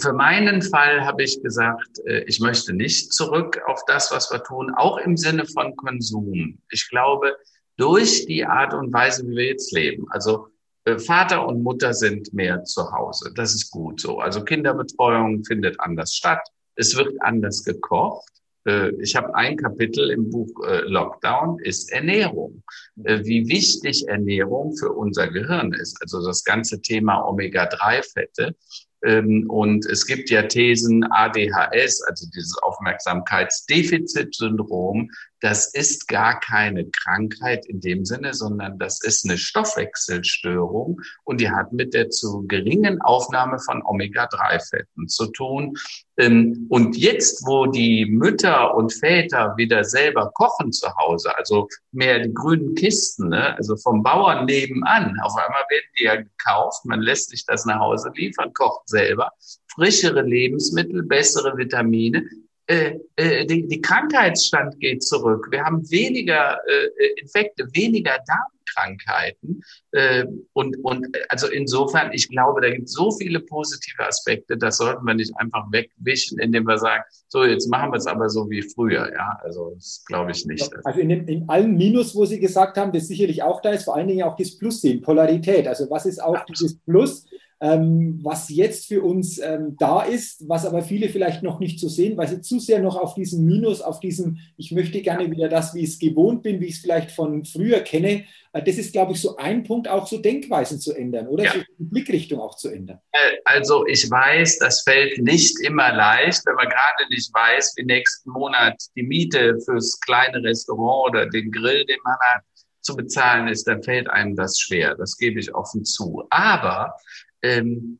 für meinen Fall habe ich gesagt, äh, ich möchte nicht zurück auf das, was wir tun, auch im Sinne von Konsum. Ich glaube, durch die Art und Weise, wie wir jetzt leben, also äh, Vater und Mutter sind mehr zu Hause. Das ist gut so. Also Kinderbetreuung findet anders statt. Es wird anders gekocht. Äh, ich habe ein Kapitel im Buch Lockdown, ist Ernährung. Wie wichtig Ernährung für unser Gehirn ist. Also das ganze Thema Omega-3-Fette. Ähm, und es gibt ja Thesen ADHS, also dieses Aufmerksamkeitsdefizitsyndrom, das ist gar keine Krankheit in dem Sinne, sondern das ist eine Stoffwechselstörung und die hat mit der zu geringen Aufnahme von Omega-3-Fetten zu tun. Ähm, und jetzt, wo die Mütter und Väter wieder selber kochen zu Hause, also mehr die grünen Kisten, ne, also vom Bauern nebenan, auf einmal werden die ja gekauft, man lässt sich das nach Hause liefern, kocht selber, frischere Lebensmittel, bessere Vitamine, äh, äh, die, die Krankheitsstand geht zurück. Wir haben weniger äh, Infekte, weniger Darmkrankheiten. Äh, und, und also insofern, ich glaube, da gibt es so viele positive Aspekte, das sollten wir nicht einfach wegwischen, indem wir sagen, so, jetzt machen wir es aber so wie früher. Ja, also das glaube ich nicht. Also in, dem, in allen Minus, wo Sie gesagt haben, das sicherlich auch da ist, vor allen Dingen auch das Plus sehen, Polarität. Also was ist auch Absolut. dieses Plus? Ähm, was jetzt für uns ähm, da ist, was aber viele vielleicht noch nicht so sehen, weil sie zu sehr noch auf diesem Minus, auf diesem, ich möchte gerne wieder das, wie ich es gewohnt bin, wie ich es vielleicht von früher kenne. Äh, das ist, glaube ich, so ein Punkt, auch so Denkweisen zu ändern oder ja. so die Blickrichtung auch zu ändern. Äh, also ich weiß, das fällt nicht immer leicht, wenn man gerade nicht weiß, wie nächsten Monat die Miete fürs kleine Restaurant oder den Grill, den man hat, zu bezahlen ist, dann fällt einem das schwer. Das gebe ich offen zu. Aber ähm,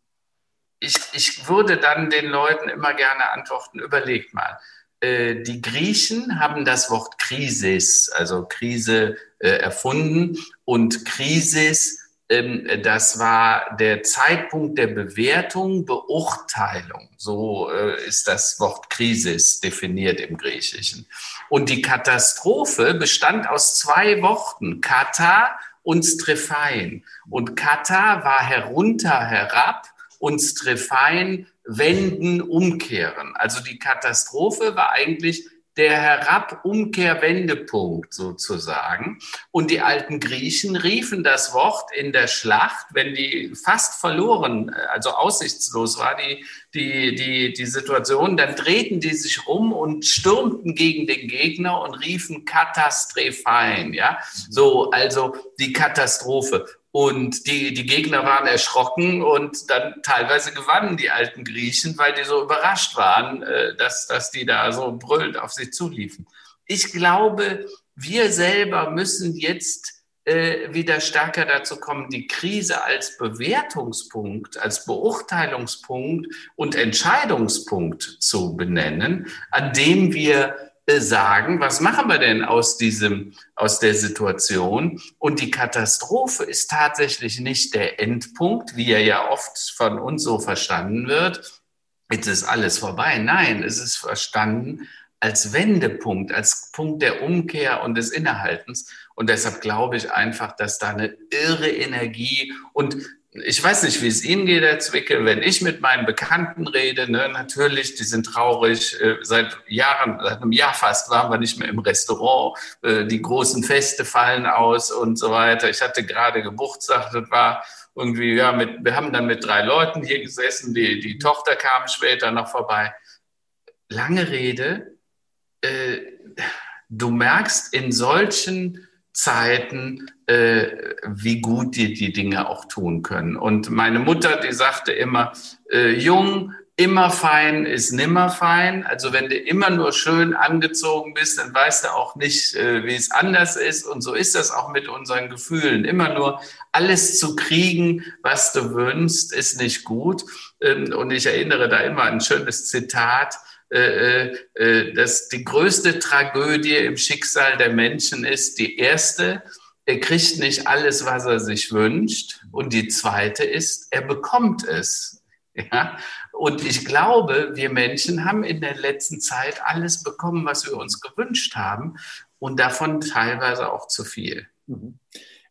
ich, ich würde dann den Leuten immer gerne antworten, überlegt mal. Äh, die Griechen haben das Wort Krisis, also Krise, äh, erfunden und Krisis ähm, das war der Zeitpunkt der Bewertung, Beurteilung. So äh, ist das Wort Krisis definiert im Griechischen. Und die Katastrophe bestand aus zwei Worten, Kata und Strephein. Und Kata war herunter, herab und Strephein wenden, umkehren. Also die Katastrophe war eigentlich der Herabumkehrwendepunkt sozusagen. Und die alten Griechen riefen das Wort in der Schlacht, wenn die fast verloren, also aussichtslos war die, die, die, die Situation, dann drehten die sich um und stürmten gegen den Gegner und riefen Katastrophein, ja. So, also die Katastrophe. Und die, die Gegner waren erschrocken und dann teilweise gewannen die alten Griechen, weil die so überrascht waren, äh, dass, dass die da so brüllend auf sich zuliefen. Ich glaube, wir selber müssen jetzt äh, wieder stärker dazu kommen, die Krise als Bewertungspunkt, als Beurteilungspunkt und Entscheidungspunkt zu benennen, an dem wir sagen, was machen wir denn aus diesem, aus der Situation? Und die Katastrophe ist tatsächlich nicht der Endpunkt, wie er ja oft von uns so verstanden wird. Jetzt ist alles vorbei. Nein, es ist verstanden als Wendepunkt, als Punkt der Umkehr und des Innehaltens. Und deshalb glaube ich einfach, dass da eine irre Energie und ich weiß nicht, wie es Ihnen geht, Herr Zwickel, wenn ich mit meinen Bekannten rede, ne, natürlich, die sind traurig. Äh, seit Jahren, seit einem Jahr fast waren wir nicht mehr im Restaurant. Äh, die großen Feste fallen aus und so weiter. Ich hatte gerade Geburtstag, das war irgendwie, ja, mit, wir haben dann mit drei Leuten hier gesessen. Die, die Tochter kam später noch vorbei. Lange Rede. Äh, du merkst in solchen Zeiten, äh, wie gut die die Dinge auch tun können. Und meine Mutter, die sagte immer, äh, jung, immer fein ist nimmer fein. Also wenn du immer nur schön angezogen bist, dann weißt du auch nicht, äh, wie es anders ist. Und so ist das auch mit unseren Gefühlen. Immer nur alles zu kriegen, was du wünschst, ist nicht gut. Ähm, und ich erinnere da immer an ein schönes Zitat äh, äh, äh, dass die größte Tragödie im Schicksal der Menschen ist. Die erste, er kriegt nicht alles, was er sich wünscht. Und die zweite ist, er bekommt es. Ja? Und ich glaube, wir Menschen haben in der letzten Zeit alles bekommen, was wir uns gewünscht haben und davon teilweise auch zu viel. Mhm.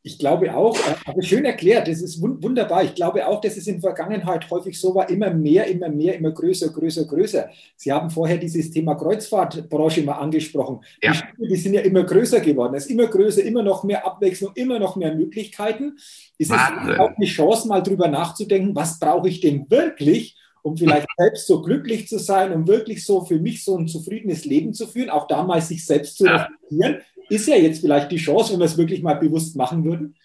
Ich glaube auch, äh, aber schön erklärt, das ist wunderbar. Ich glaube auch, dass es in der Vergangenheit häufig so war, immer mehr, immer mehr, immer größer, größer, größer. Sie haben vorher dieses Thema Kreuzfahrtbranche mal angesprochen. Ja. Die, Schiffe, die sind ja immer größer geworden. Es ist immer größer, immer noch mehr Abwechslung, immer noch mehr Möglichkeiten. Ist es auch eine Chance, mal drüber nachzudenken, was brauche ich denn wirklich, um vielleicht selbst so glücklich zu sein, um wirklich so für mich so ein zufriedenes Leben zu führen, auch damals sich selbst zu reflektieren ist ja jetzt vielleicht die Chance, wenn wir es wirklich mal bewusst machen würden.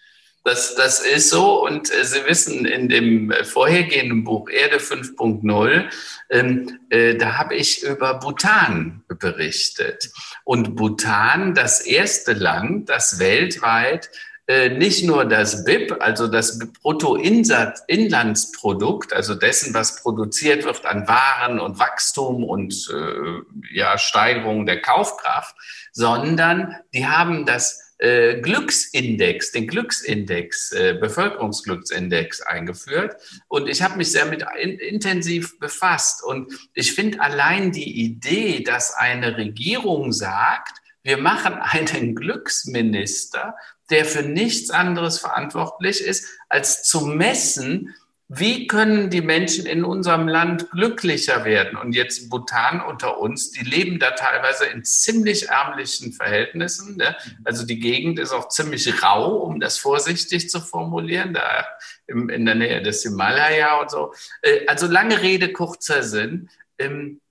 Das, das ist so und äh, Sie wissen, in dem äh, vorhergehenden Buch Erde 5.0, ähm, äh, da habe ich über Bhutan berichtet. Und Bhutan, das erste Land, das weltweit nicht nur das BIP, also das Bruttoinlandsprodukt, also dessen, was produziert wird an Waren und Wachstum und äh, ja, Steigerung der Kaufkraft, sondern die haben das äh, Glücksindex, den Glücksindex, äh, Bevölkerungsglücksindex eingeführt. Und ich habe mich sehr mit in, intensiv befasst. Und ich finde allein die Idee, dass eine Regierung sagt, wir machen einen Glücksminister, der für nichts anderes verantwortlich ist, als zu messen, wie können die Menschen in unserem Land glücklicher werden? Und jetzt Bhutan unter uns, die leben da teilweise in ziemlich ärmlichen Verhältnissen. Ne? Also die Gegend ist auch ziemlich rau, um das vorsichtig zu formulieren, da in der Nähe des Himalaya und so. Äh, also lange Rede, kurzer Sinn. Ähm,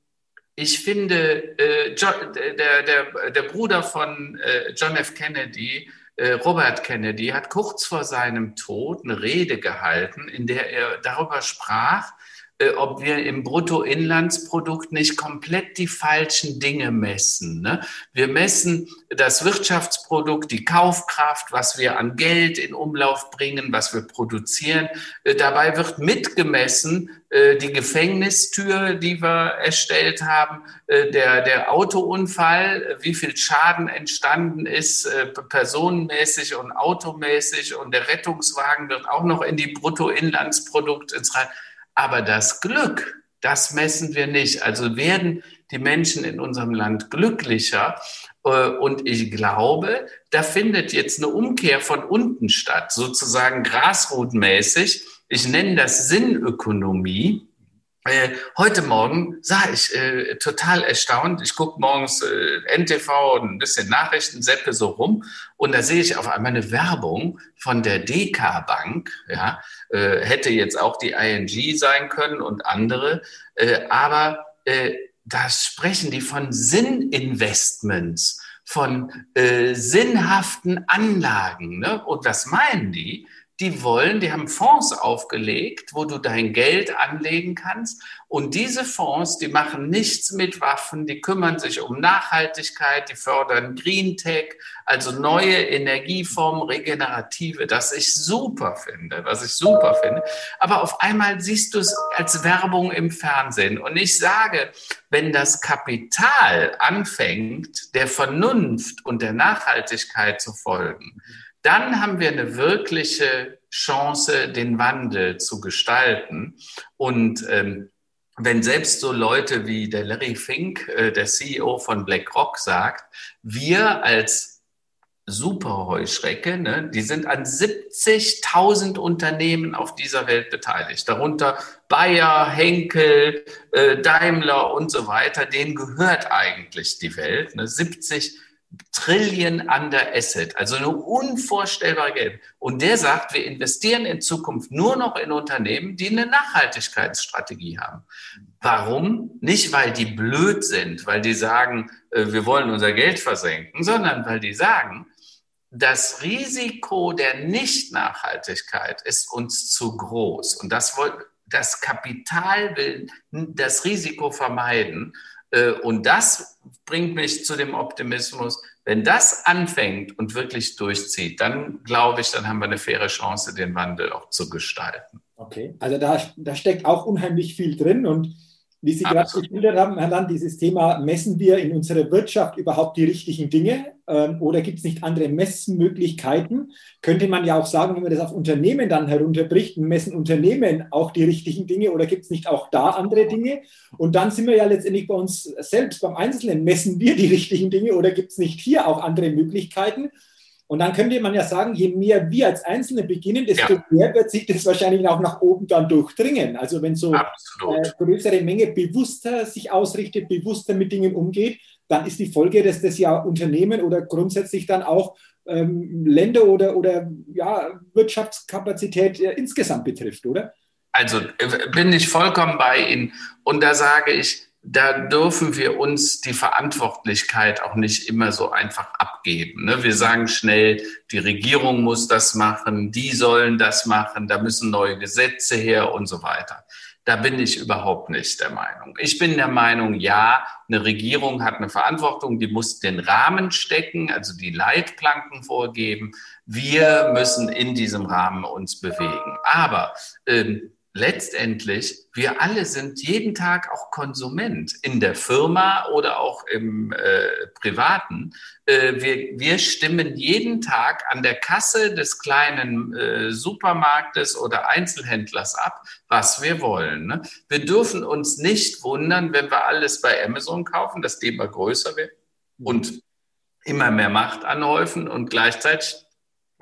ich finde, äh, der, der, der Bruder von äh, John F. Kennedy, äh, Robert Kennedy hat kurz vor seinem Tod eine Rede gehalten, in der er darüber sprach, ob wir im Bruttoinlandsprodukt nicht komplett die falschen Dinge messen. Ne? Wir messen das Wirtschaftsprodukt, die Kaufkraft, was wir an Geld in Umlauf bringen, was wir produzieren. Äh, dabei wird mitgemessen äh, die Gefängnistür, die wir erstellt haben, der, der Autounfall, wie viel Schaden entstanden ist, personenmäßig und automäßig und der Rettungswagen wird auch noch in die Bruttoinlandsprodukt ins rein. Aber das Glück, das messen wir nicht. Also werden die Menschen in unserem Land glücklicher. Äh, und ich glaube, da findet jetzt eine Umkehr von unten statt, sozusagen grasrotmäßig. Ich nenne das Sinnökonomie. Äh, heute Morgen sah ich äh, total erstaunt. Ich gucke morgens äh, NTV und ein bisschen Nachrichten, seppe so rum und da sehe ich auf einmal eine Werbung von der DK Bank. Ja, äh, hätte jetzt auch die ING sein können und andere, äh, aber da sprechen die von Sinninvestments, von sinnhaften Anlagen. Ne? Und was meinen die? Die wollen, die haben Fonds aufgelegt, wo du dein Geld anlegen kannst. Und diese Fonds, die machen nichts mit Waffen, die kümmern sich um Nachhaltigkeit, die fördern Green Tech, also neue Energieformen, regenerative, das ich super finde, was ich super finde. Aber auf einmal siehst du es als Werbung im Fernsehen. Und ich sage, wenn das Kapital anfängt, der Vernunft und der Nachhaltigkeit zu folgen, dann haben wir eine wirkliche Chance, den Wandel zu gestalten. Und ähm, wenn selbst so Leute wie der Larry Fink, äh, der CEO von BlackRock, sagt, wir als Superheuschrecke, ne, die sind an 70.000 Unternehmen auf dieser Welt beteiligt, darunter Bayer, Henkel, äh, Daimler und so weiter. Denen gehört eigentlich die Welt. Ne, 70 Trillion under Asset, also eine unvorstellbare Geld. Und der sagt, wir investieren in Zukunft nur noch in Unternehmen, die eine Nachhaltigkeitsstrategie haben. Warum? Nicht, weil die blöd sind, weil die sagen, äh, wir wollen unser Geld versenken, sondern weil die sagen, das Risiko der Nicht-Nachhaltigkeit ist uns zu groß. Und das, das Kapital will das Risiko vermeiden. Äh, und das bringt mich zu dem Optimismus, wenn das anfängt und wirklich durchzieht, dann glaube ich, dann haben wir eine faire Chance, den Wandel auch zu gestalten. Okay, also da, da steckt auch unheimlich viel drin und wie Sie gerade geschildert haben, Herr Land, dieses Thema, messen wir in unserer Wirtschaft überhaupt die richtigen Dinge ähm, oder gibt es nicht andere Messmöglichkeiten? Könnte man ja auch sagen, wenn man das auf Unternehmen dann herunterbricht, messen Unternehmen auch die richtigen Dinge oder gibt es nicht auch da andere Dinge? Und dann sind wir ja letztendlich bei uns selbst, beim Einzelnen, messen wir die richtigen Dinge oder gibt es nicht hier auch andere Möglichkeiten? Und dann könnte man ja sagen, je mehr wir als Einzelne beginnen, desto ja. mehr wird sich das wahrscheinlich auch nach oben dann durchdringen. Also wenn so eine äh, größere Menge bewusster sich ausrichtet, bewusster mit Dingen umgeht, dann ist die Folge, dass das ja Unternehmen oder grundsätzlich dann auch ähm, Länder oder, oder ja, Wirtschaftskapazität äh, insgesamt betrifft, oder? Also äh, bin ich vollkommen bei Ihnen. Und da sage ich, da dürfen wir uns die Verantwortlichkeit auch nicht immer so einfach abgeben. Ne? Wir sagen schnell, die Regierung muss das machen, die sollen das machen, da müssen neue Gesetze her und so weiter. Da bin ich überhaupt nicht der Meinung. Ich bin der Meinung, ja, eine Regierung hat eine Verantwortung, die muss den Rahmen stecken, also die Leitplanken vorgeben. Wir müssen in diesem Rahmen uns bewegen. Aber ähm, letztendlich, wir alle sind jeden Tag auch Konsument in der Firma oder auch im äh, Privaten. Äh, wir, wir stimmen jeden Tag an der Kasse des kleinen äh, Supermarktes oder Einzelhändlers ab, was wir wollen. Ne? Wir dürfen uns nicht wundern, wenn wir alles bei Amazon kaufen, die immer größer wird und immer mehr Macht anhäufen und gleichzeitig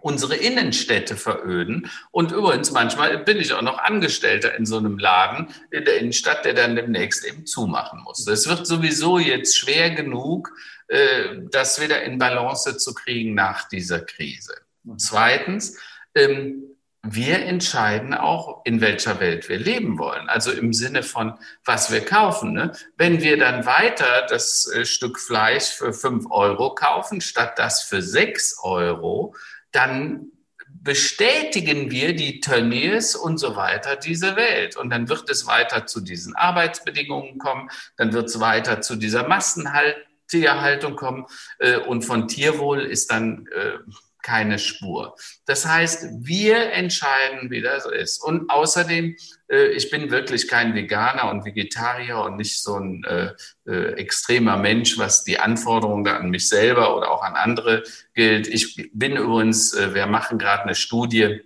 unsere Innenstädte veröden. Und übrigens, manchmal bin ich auch noch Angestellter in so einem Laden in der Innenstadt, der dann demnächst eben zumachen muss. Es wird sowieso jetzt schwer genug, äh, das wieder in Balance zu kriegen nach dieser Krise. Zweitens, ähm, wir entscheiden auch, in welcher Welt wir leben wollen. Also im Sinne von, was wir kaufen. Ne? Wenn wir dann weiter das äh, Stück Fleisch für fünf Euro kaufen, statt das für sechs Euro, dann bestätigen wir die Tönnies und so weiter diese Welt. Und dann wird es weiter zu diesen Arbeitsbedingungen kommen, dann wird es weiter zu dieser Massentierhaltung kommen äh, und von Tierwohl ist dann äh, keine Spur. Das heißt, wir entscheiden, wie das ist. Und außerdem, äh, ich bin wirklich kein Veganer und Vegetarier und nicht so ein äh, äh, extremer Mensch, was die Anforderungen an mich selber oder auch an andere gilt. Ich bin übrigens, äh, wir machen gerade eine Studie,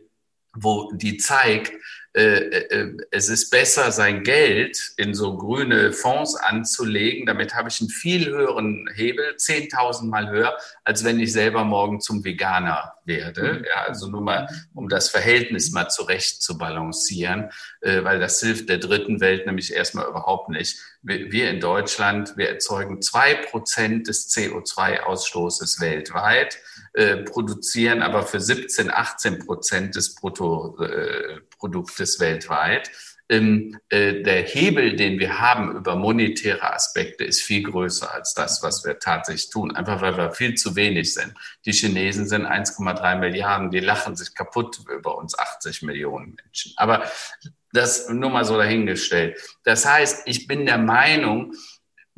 wo die zeigt, es ist besser, sein Geld in so grüne Fonds anzulegen. Damit habe ich einen viel höheren Hebel, 10.000 Mal höher, als wenn ich selber morgen zum Veganer werde. Mhm. Ja, also nur mal, um das Verhältnis mal zurecht zu balancieren, äh, weil das hilft der dritten Welt nämlich erstmal überhaupt nicht. Wir in Deutschland, wir erzeugen zwei Prozent des CO2-Ausstoßes weltweit, produzieren aber für 17, 18 Prozent des Brutto, Produktes weltweit. ähm, äh, der Hebel, den wir haben über monetäre Aspekte, ist viel größer als das, was wir tatsächlich tun. Einfach weil wir viel zu wenig sind. Die Chinesen sind 1,3 Milliarden, die lachen sich kaputt über uns 80 Millionen Menschen. Aber das nur mal so dahingestellt. Das heißt, ich bin der Meinung,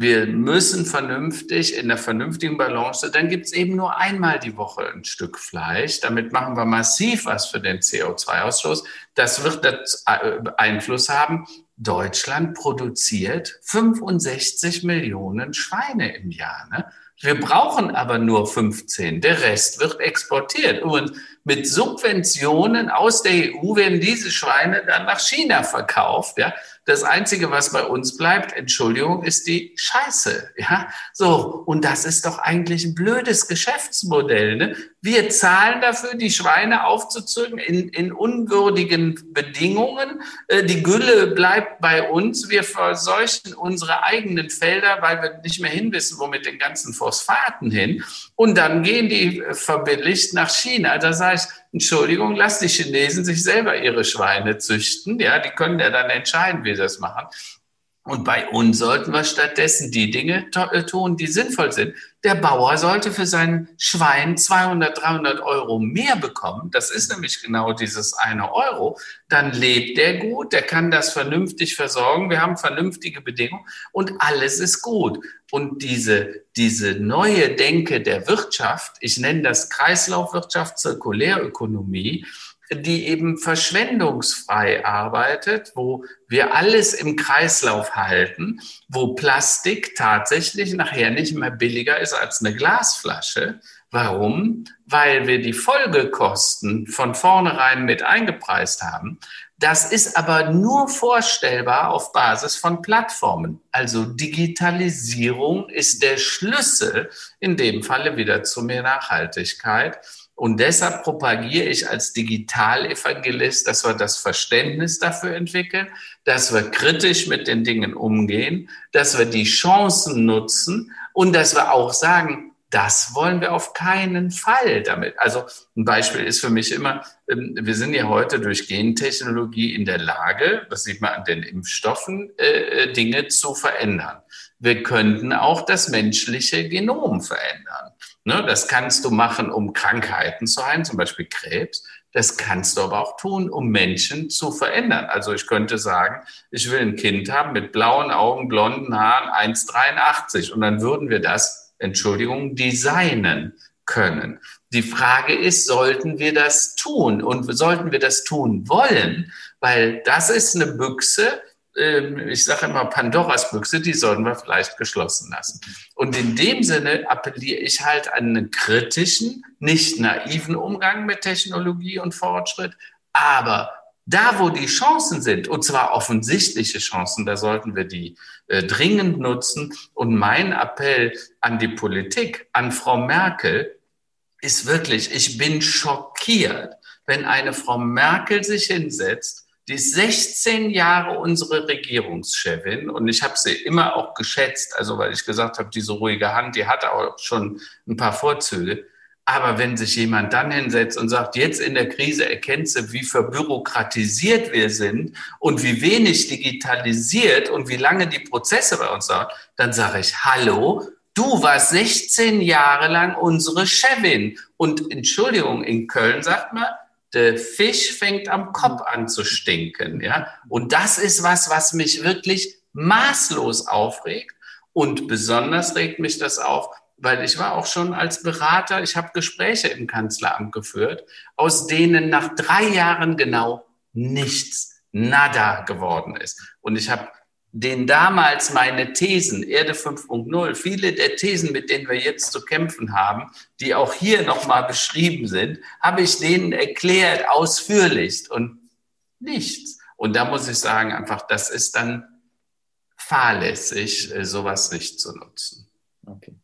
wir müssen vernünftig, in der vernünftigen Balance, dann gibt es eben nur einmal die Woche ein Stück Fleisch. Damit machen wir massiv was für den CO2-Ausstoß. Das wird äh, Einfluss haben. Deutschland produziert 65 Millionen Schweine im Jahr. Ne? Wir brauchen aber nur 15. Der Rest wird exportiert. Und mit Subventionen aus der EU werden diese Schweine dann nach China verkauft. Ja? Das Einzige, was bei uns bleibt, Entschuldigung, ist die Scheiße. Ja, so. Und das ist doch eigentlich ein blödes Geschäftsmodell. Ne? Wir zahlen dafür, die Schweine aufzuzügen in, in unwürdigen Bedingungen. Äh, die Gülle bleibt bei uns. Wir verseuchen unsere eigenen Felder, weil wir nicht mehr hinwissen, wo mit den ganzen Phosphaten hin. Und dann gehen die verbilligt nach China. Da sage ich, Entschuldigung, lass die Chinesen sich selber ihre Schweine züchten. Ja, die können ja dann entscheiden, wie sie das machen. Und bei uns sollten wir stattdessen die Dinge äh, tun, die sinnvoll sind. Der Bauer sollte für sein Schwein 200, 300 Euro mehr bekommen. Das ist nämlich genau dieses eine Euro. Dann lebt der gut, der kann das vernünftig versorgen. Wir haben vernünftige Bedingungen und alles ist gut. Und diese, diese neue Denke der Wirtschaft, ich nenne das Kreislaufwirtschaft, Zirkulärökonomie, die eben verschwendungsfrei arbeitet, wo wir alles im Kreislauf halten, wo Plastik tatsächlich nachher nicht mehr billiger ist als eine Glasflasche. Warum? Weil wir die Folgekosten von vornherein mit eingepreist haben. Das ist aber nur vorstellbar auf Basis von Plattformen. Also Digitalisierung ist der Schlüssel in dem Falle wieder zu mehr Nachhaltigkeit. Und deshalb propagiere ich als Digitalevangelist, dass wir das Verständnis dafür entwickeln, dass wir kritisch mit den Dingen umgehen, dass wir die Chancen nutzen und dass wir auch sagen, das wollen wir auf keinen Fall damit. Also ein Beispiel ist für mich immer, ähm, wir sind ja heute durch Gentechnologie in der Lage, das sieht man an den Impfstoffen, äh, äh, Dinge zu verändern. Wir könnten auch das menschliche Genom verändern. Ne, das kannst du machen, um Krankheiten zu heilen, zum Beispiel Krebs. Das kannst du aber auch tun, um Menschen zu verändern. Also ich könnte sagen, ich will ein Kind haben mit blauen Augen, blonden Haaren, 1,83 und dann würden wir das, Entschuldigung, designen können. Die Frage ist, sollten wir das tun und sollten wir das tun wollen? Weil das ist eine Büchse, ich sage immer Pandoras Büchse, die sollten wir vielleicht geschlossen lassen. Und in dem Sinne appelliere ich halt an einen kritischen, nicht naiven Umgang mit Technologie und Fortschritt, aber da, wo die Chancen sind, und zwar offensichtliche Chancen, da sollten wir die äh, dringend nutzen. Und mein Appell an die Politik, an Frau Merkel, ist wirklich, ich bin schockiert, wenn eine Frau Merkel sich hinsetzt die ist 16 Jahre unsere Regierungschefin und ich habe sie immer auch geschätzt, also weil ich gesagt habe, diese ruhige Hand, die hat auch schon ein paar Vorzüge. Aber wenn sich jemand dann hinsetzt und sagt, jetzt in der Krise erkennst du, wie verbürokratisiert wir sind und wie wenig digitalisiert und wie lange die Prozesse bei uns dauern, dann sage ich, hallo, du warst 16 Jahre lang unsere Chefin. Und Entschuldigung, in Köln sagt man, der Fisch fängt am Kopf an zu stinken. Ja? Und das ist was, was mich wirklich maßlos aufregt. Und besonders regt mich das auf, weil ich war auch schon als Berater, ich habe Gespräche im Kanzleramt geführt, aus denen nach drei Jahren genau nichts, nada geworden ist. Und ich habe den damals meine Thesen, Erde 5.0, viele der Thesen, mit denen wir jetzt zu kämpfen haben, die auch hier nochmal beschrieben sind, habe ich denen erklärt, ausführlich und nichts. Und da muss ich sagen, einfach, das ist dann fahrlässig, äh, sowas nicht zu nutzen. Okay.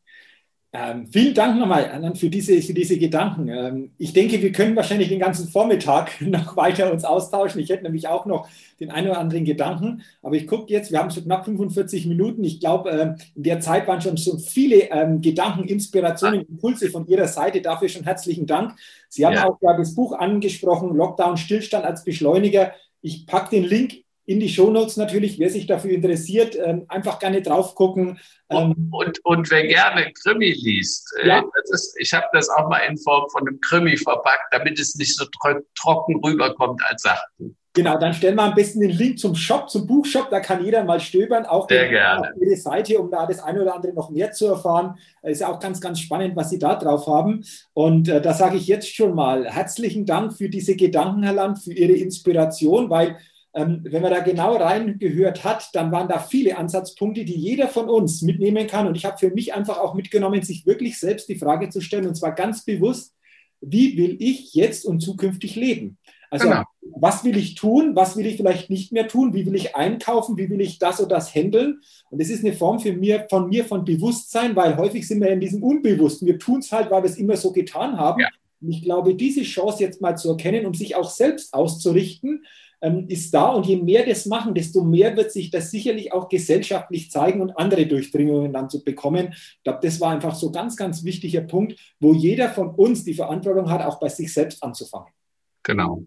Ähm, vielen Dank nochmal, Anand, für diese, für diese Gedanken. Ähm, ich denke, wir können wahrscheinlich den ganzen Vormittag noch weiter uns austauschen. Ich hätte nämlich auch noch den einen oder anderen Gedanken, aber ich gucke jetzt, wir haben schon knapp 45 Minuten. Ich glaube, ähm, in der Zeit waren schon so viele ähm, Gedanken, Inspirationen, Impulse von Ihrer Seite. Dafür schon herzlichen Dank. Sie haben ja. auch ja, das Buch angesprochen, Lockdown, Stillstand als Beschleuniger. Ich packe den Link in die Shownotes natürlich, wer sich dafür interessiert, ähm, einfach gerne drauf gucken. Ähm, und, und, und, wer gerne Krimi liest, äh, ja. ist, ich habe das auch mal in Form von einem Krimi verpackt, damit es nicht so tro trocken rüberkommt als Sachbuch. Genau, dann stellen wir am besten den Link zum Shop, zum Buchshop, da kann jeder mal stöbern, auch Sehr gerne. auf ihre Seite, um da das eine oder andere noch mehr zu erfahren. Ist ja auch ganz, ganz spannend, was Sie da drauf haben. Und äh, da sage ich jetzt schon mal herzlichen Dank für diese Gedanken, Herr Land, für Ihre Inspiration, weil ähm, wenn man da genau reingehört hat, dann waren da viele Ansatzpunkte, die jeder von uns mitnehmen kann. Und ich habe für mich einfach auch mitgenommen, sich wirklich selbst die Frage zu stellen, und zwar ganz bewusst, wie will ich jetzt und zukünftig leben? Also genau. was will ich tun, was will ich vielleicht nicht mehr tun, wie will ich einkaufen, wie will ich das oder das handeln? Und es ist eine Form für mir, von mir von Bewusstsein, weil häufig sind wir in diesem Unbewussten. Wir tun es halt, weil wir es immer so getan haben. Ja. Und ich glaube, diese Chance jetzt mal zu erkennen, um sich auch selbst auszurichten, ähm, ist da. Und je mehr das machen, desto mehr wird sich das sicherlich auch gesellschaftlich zeigen und andere Durchdringungen dann zu bekommen. Ich glaube, das war einfach so ganz, ganz wichtiger Punkt, wo jeder von uns die Verantwortung hat, auch bei sich selbst anzufangen. Genau.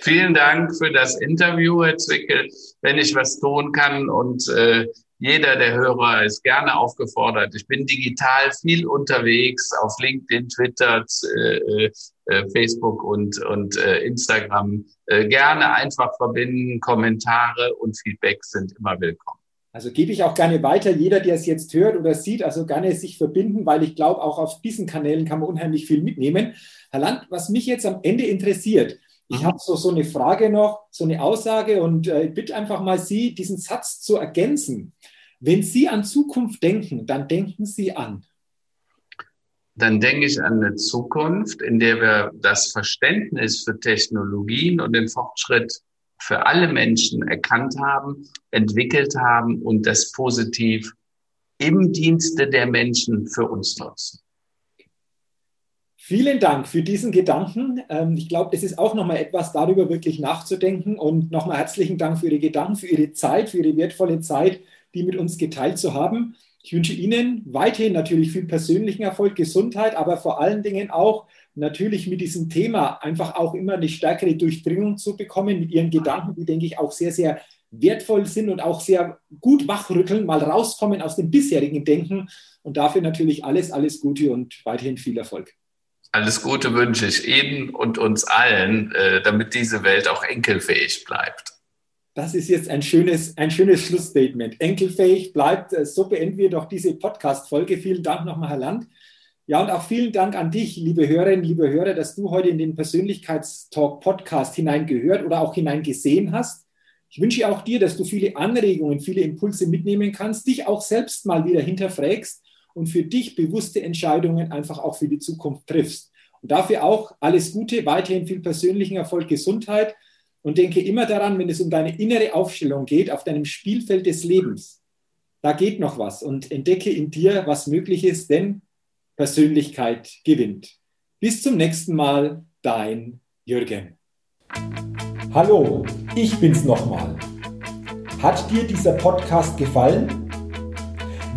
Vielen Dank für das Interview, Herr Zwickel. Wenn ich was tun kann und äh, jeder der Hörer ist gerne aufgefordert. Ich bin digital viel unterwegs auf LinkedIn, Twitter, äh, äh, Facebook und, und äh, Instagram. Äh, gerne einfach verbinden. Kommentare und Feedback sind immer willkommen. Also gebe ich auch gerne weiter. Jeder, der es jetzt hört oder sieht, also gerne sich verbinden, weil ich glaube, auch auf diesen Kanälen kann man unheimlich viel mitnehmen. Herr Land, was mich jetzt am Ende interessiert, ich mhm. habe so, so eine Frage noch, so eine Aussage und äh, bitte einfach mal Sie, diesen Satz zu ergänzen. Wenn Sie an Zukunft denken, dann denken Sie an. Dann denke ich an eine Zukunft, in der wir das Verständnis für Technologien und den Fortschritt für alle Menschen erkannt haben, entwickelt haben und das positiv im Dienste der Menschen für uns nutzen. Vielen Dank für diesen Gedanken. Ähm, ich glaube, es ist auch nochmal etwas darüber wirklich nachzudenken und nochmal herzlichen Dank für Ihre Gedanken, für Ihre Zeit, für Ihre wertvolle Zeit, die mit uns geteilt zu haben. Ich wünsche Ihnen weiterhin natürlich viel persönlichen Erfolg, Gesundheit, aber vor allen Dingen auch natürlich mit diesem Thema einfach auch immer eine stärkere Durchdringung zu bekommen mit Ihren Gedanken, die, denke ich, auch sehr, sehr wertvoll sind und auch sehr gut wachrütteln, mal rauskommen aus dem bisherigen Denken. Und dafür natürlich alles, alles Gute und weiterhin viel Erfolg. Alles Gute wünsche ich Ihnen und uns allen, äh, damit diese Welt auch enkelfähig bleibt. Das ist jetzt ein schönes, ein schönes Schlussstatement. Enkelfähig bleibt. Äh, so beenden wir doch diese Podcast-Folge. Vielen Dank nochmal, Herr Land. Ja, und auch vielen Dank an dich, liebe Hörerinnen, liebe Hörer, dass du heute in den Persönlichkeitstalk-Podcast hineingehört oder auch hineingesehen hast. Ich wünsche auch dir, dass du viele Anregungen, viele Impulse mitnehmen kannst, dich auch selbst mal wieder hinterfragst und für dich bewusste Entscheidungen einfach auch für die Zukunft triffst. Und dafür auch alles Gute, weiterhin viel persönlichen Erfolg, Gesundheit und denke immer daran, wenn es um deine innere Aufstellung geht, auf deinem Spielfeld des Lebens, da geht noch was und entdecke in dir, was möglich ist, denn Persönlichkeit gewinnt. Bis zum nächsten Mal, dein Jürgen. Hallo, ich bin's nochmal. Hat dir dieser Podcast gefallen?